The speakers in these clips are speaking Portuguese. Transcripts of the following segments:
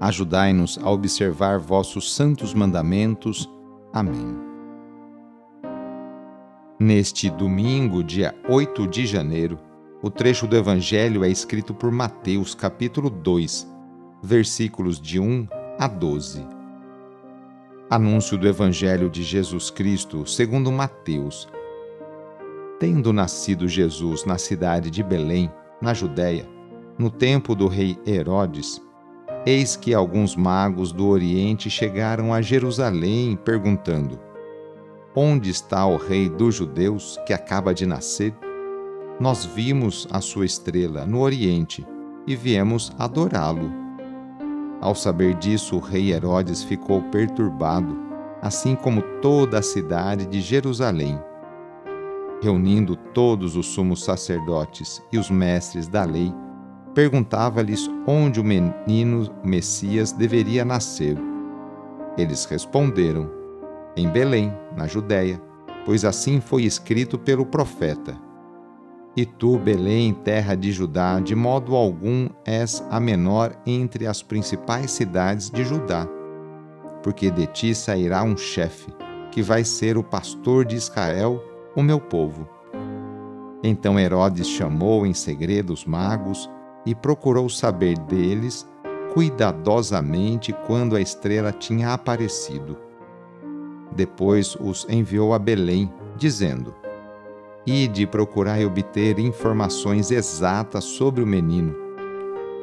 Ajudai-nos a observar vossos santos mandamentos. Amém. Neste domingo, dia 8 de janeiro, o trecho do Evangelho é escrito por Mateus, capítulo 2, versículos de 1 a 12. Anúncio do Evangelho de Jesus Cristo segundo Mateus. Tendo nascido Jesus na cidade de Belém, na Judéia, no tempo do rei Herodes, Eis que alguns magos do Oriente chegaram a Jerusalém perguntando: Onde está o rei dos judeus que acaba de nascer? Nós vimos a sua estrela no Oriente e viemos adorá-lo. Ao saber disso, o rei Herodes ficou perturbado, assim como toda a cidade de Jerusalém. Reunindo todos os sumos sacerdotes e os mestres da lei, perguntava-lhes onde o menino Messias deveria nascer. Eles responderam: Em Belém, na Judéia, pois assim foi escrito pelo profeta. E tu, Belém, terra de Judá, de modo algum és a menor entre as principais cidades de Judá, porque de ti sairá um chefe, que vai ser o pastor de Israel, o meu povo. Então Herodes chamou em segredo os magos e procurou saber deles cuidadosamente quando a estrela tinha aparecido. Depois os enviou a Belém, dizendo: Ide procurai obter informações exatas sobre o menino,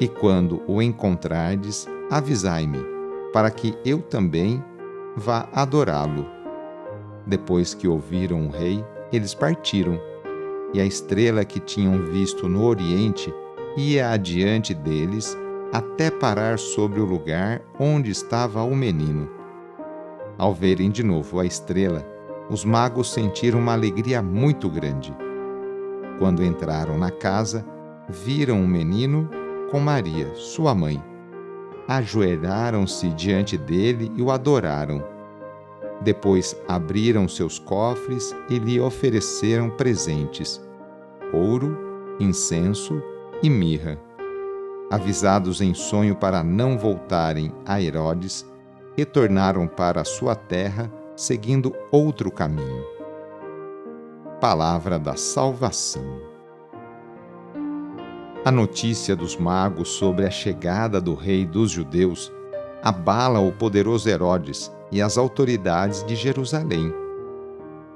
e quando o encontrardes, avisai-me, para que eu também vá adorá-lo. Depois que ouviram o rei, eles partiram, e a estrela que tinham visto no oriente ia adiante deles até parar sobre o lugar onde estava o menino. Ao verem de novo a estrela, os magos sentiram uma alegria muito grande. Quando entraram na casa, viram o menino com Maria, sua mãe. Ajoelharam-se diante dele e o adoraram. Depois abriram seus cofres e lhe ofereceram presentes: ouro, incenso e mirra. Avisados em sonho para não voltarem a Herodes, retornaram para sua terra seguindo outro caminho. Palavra da Salvação. A notícia dos magos sobre a chegada do rei dos judeus abala o poderoso Herodes e as autoridades de Jerusalém.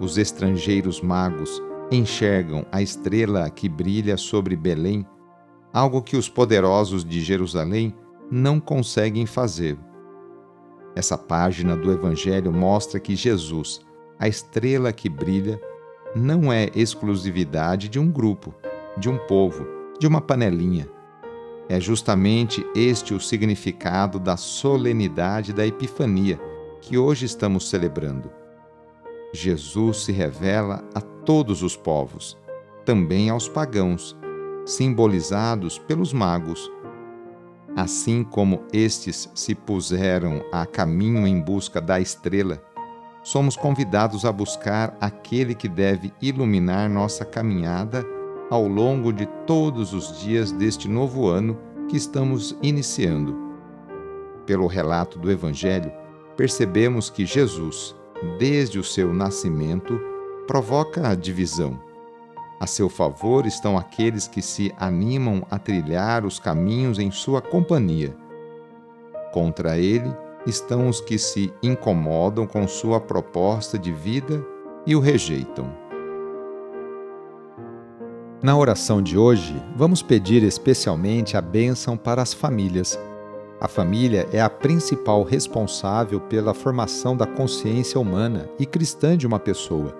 Os estrangeiros magos enxergam a estrela que brilha sobre Belém algo que os poderosos de Jerusalém não conseguem fazer. Essa página do Evangelho mostra que Jesus, a estrela que brilha, não é exclusividade de um grupo, de um povo, de uma panelinha. É justamente este o significado da solenidade da Epifania que hoje estamos celebrando. Jesus se revela a todos os povos, também aos pagãos, simbolizados pelos magos. Assim como estes se puseram a caminho em busca da estrela, somos convidados a buscar aquele que deve iluminar nossa caminhada ao longo de todos os dias deste novo ano que estamos iniciando. Pelo relato do Evangelho, percebemos que Jesus, desde o seu nascimento, provoca a divisão a seu favor estão aqueles que se animam a trilhar os caminhos em sua companhia. Contra ele estão os que se incomodam com sua proposta de vida e o rejeitam. Na oração de hoje, vamos pedir especialmente a bênção para as famílias. A família é a principal responsável pela formação da consciência humana e cristã de uma pessoa.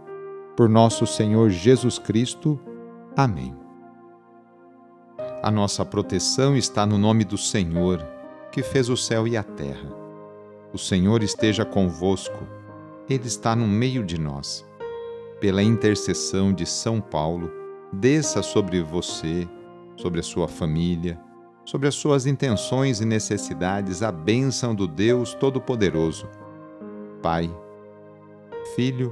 Por nosso Senhor Jesus Cristo. Amém. A nossa proteção está no nome do Senhor, que fez o céu e a terra. O Senhor esteja convosco, Ele está no meio de nós. Pela intercessão de São Paulo, desça sobre você, sobre a sua família, sobre as suas intenções e necessidades a bênção do Deus Todo-Poderoso. Pai, Filho